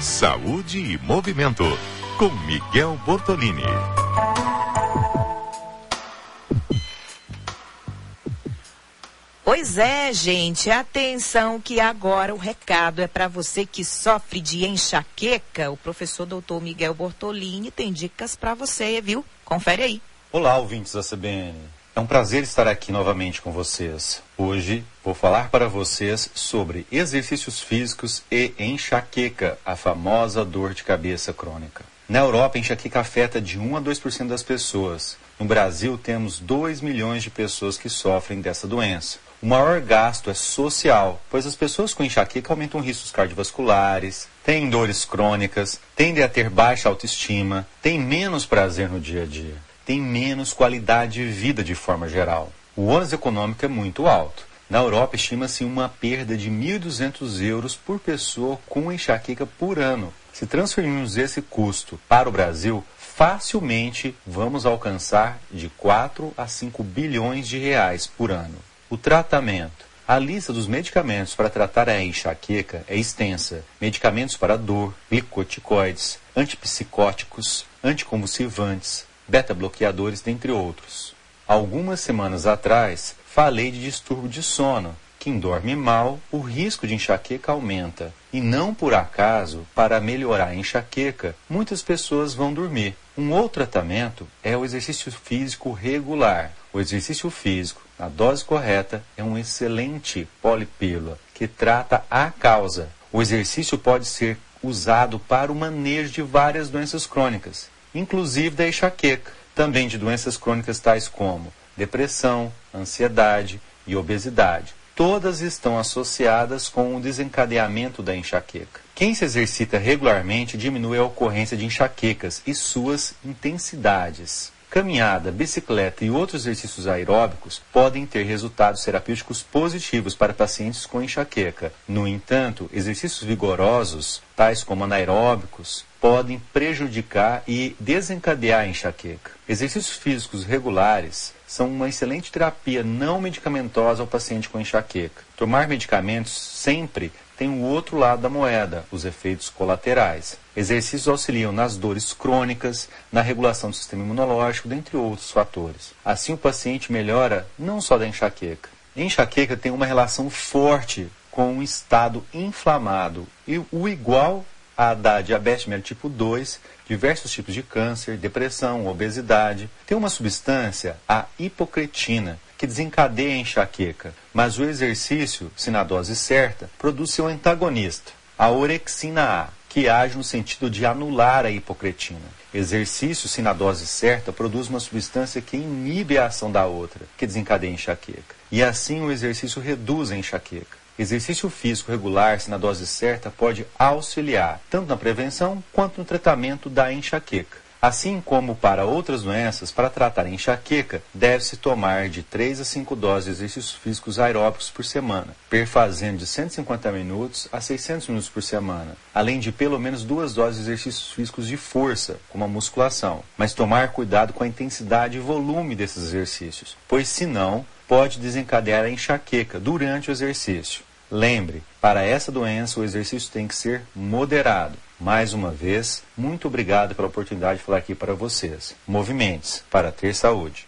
Saúde e Movimento, com Miguel Bortolini. Pois é, gente, atenção que agora o recado é para você que sofre de enxaqueca. O professor doutor Miguel Bortolini tem dicas para você, viu? Confere aí. Olá, ouvintes da CBN. É um prazer estar aqui novamente com vocês. Hoje vou falar para vocês sobre exercícios físicos e enxaqueca, a famosa dor de cabeça crônica. Na Europa, a enxaqueca afeta de 1 a 2% das pessoas. No Brasil, temos 2 milhões de pessoas que sofrem dessa doença. O maior gasto é social, pois as pessoas com enxaqueca aumentam riscos cardiovasculares, têm dores crônicas, tendem a ter baixa autoestima, têm menos prazer no dia a dia tem menos qualidade de vida de forma geral. O ônus econômico é muito alto. Na Europa, estima-se uma perda de 1.200 euros por pessoa com enxaqueca por ano. Se transferirmos esse custo para o Brasil, facilmente vamos alcançar de 4 a 5 bilhões de reais por ano. O tratamento. A lista dos medicamentos para tratar a enxaqueca é extensa. Medicamentos para dor, glicoticoides, antipsicóticos, anticonvulsivantes, beta-bloqueadores, dentre outros. Algumas semanas atrás, falei de distúrbio de sono. Quem dorme mal, o risco de enxaqueca aumenta. E não por acaso, para melhorar a enxaqueca, muitas pessoas vão dormir. Um outro tratamento é o exercício físico regular. O exercício físico, na dose correta, é um excelente polipílula que trata a causa. O exercício pode ser usado para o manejo de várias doenças crônicas, inclusive da enxaqueca, também de doenças crônicas tais como depressão, ansiedade e obesidade. Todas estão associadas com o desencadeamento da enxaqueca. Quem se exercita regularmente diminui a ocorrência de enxaquecas e suas intensidades. Caminhada, bicicleta e outros exercícios aeróbicos podem ter resultados terapêuticos positivos para pacientes com enxaqueca. No entanto, exercícios vigorosos, tais como anaeróbicos, podem prejudicar e desencadear a enxaqueca. Exercícios físicos regulares são uma excelente terapia não medicamentosa ao paciente com enxaqueca. Tomar medicamentos sempre tem o outro lado da moeda, os efeitos colaterais. Exercícios auxiliam nas dores crônicas, na regulação do sistema imunológico, dentre outros fatores. Assim, o paciente melhora não só da enxaqueca. A enxaqueca tem uma relação forte com um estado inflamado e o igual a da diabetes tipo 2, diversos tipos de câncer, depressão, obesidade. Tem uma substância, a hipocretina, que desencadeia a enxaqueca, mas o exercício, se na dose certa, produz seu antagonista, a orexina A, que age no sentido de anular a hipocretina. Exercício, se na dose certa, produz uma substância que inibe a ação da outra, que desencadeia a enxaqueca. E assim o exercício reduz a enxaqueca. Exercício físico regular, se na dose certa, pode auxiliar tanto na prevenção quanto no tratamento da enxaqueca. Assim como para outras doenças, para tratar a enxaqueca, deve-se tomar de 3 a 5 doses de exercícios físicos aeróbicos por semana, perfazendo de 150 minutos a 600 minutos por semana, além de pelo menos duas doses de exercícios físicos de força, como a musculação. Mas tomar cuidado com a intensidade e volume desses exercícios, pois senão pode desencadear a enxaqueca durante o exercício. Lembre, para essa doença o exercício tem que ser moderado. Mais uma vez, muito obrigado pela oportunidade de falar aqui para vocês. Movimentos para ter saúde.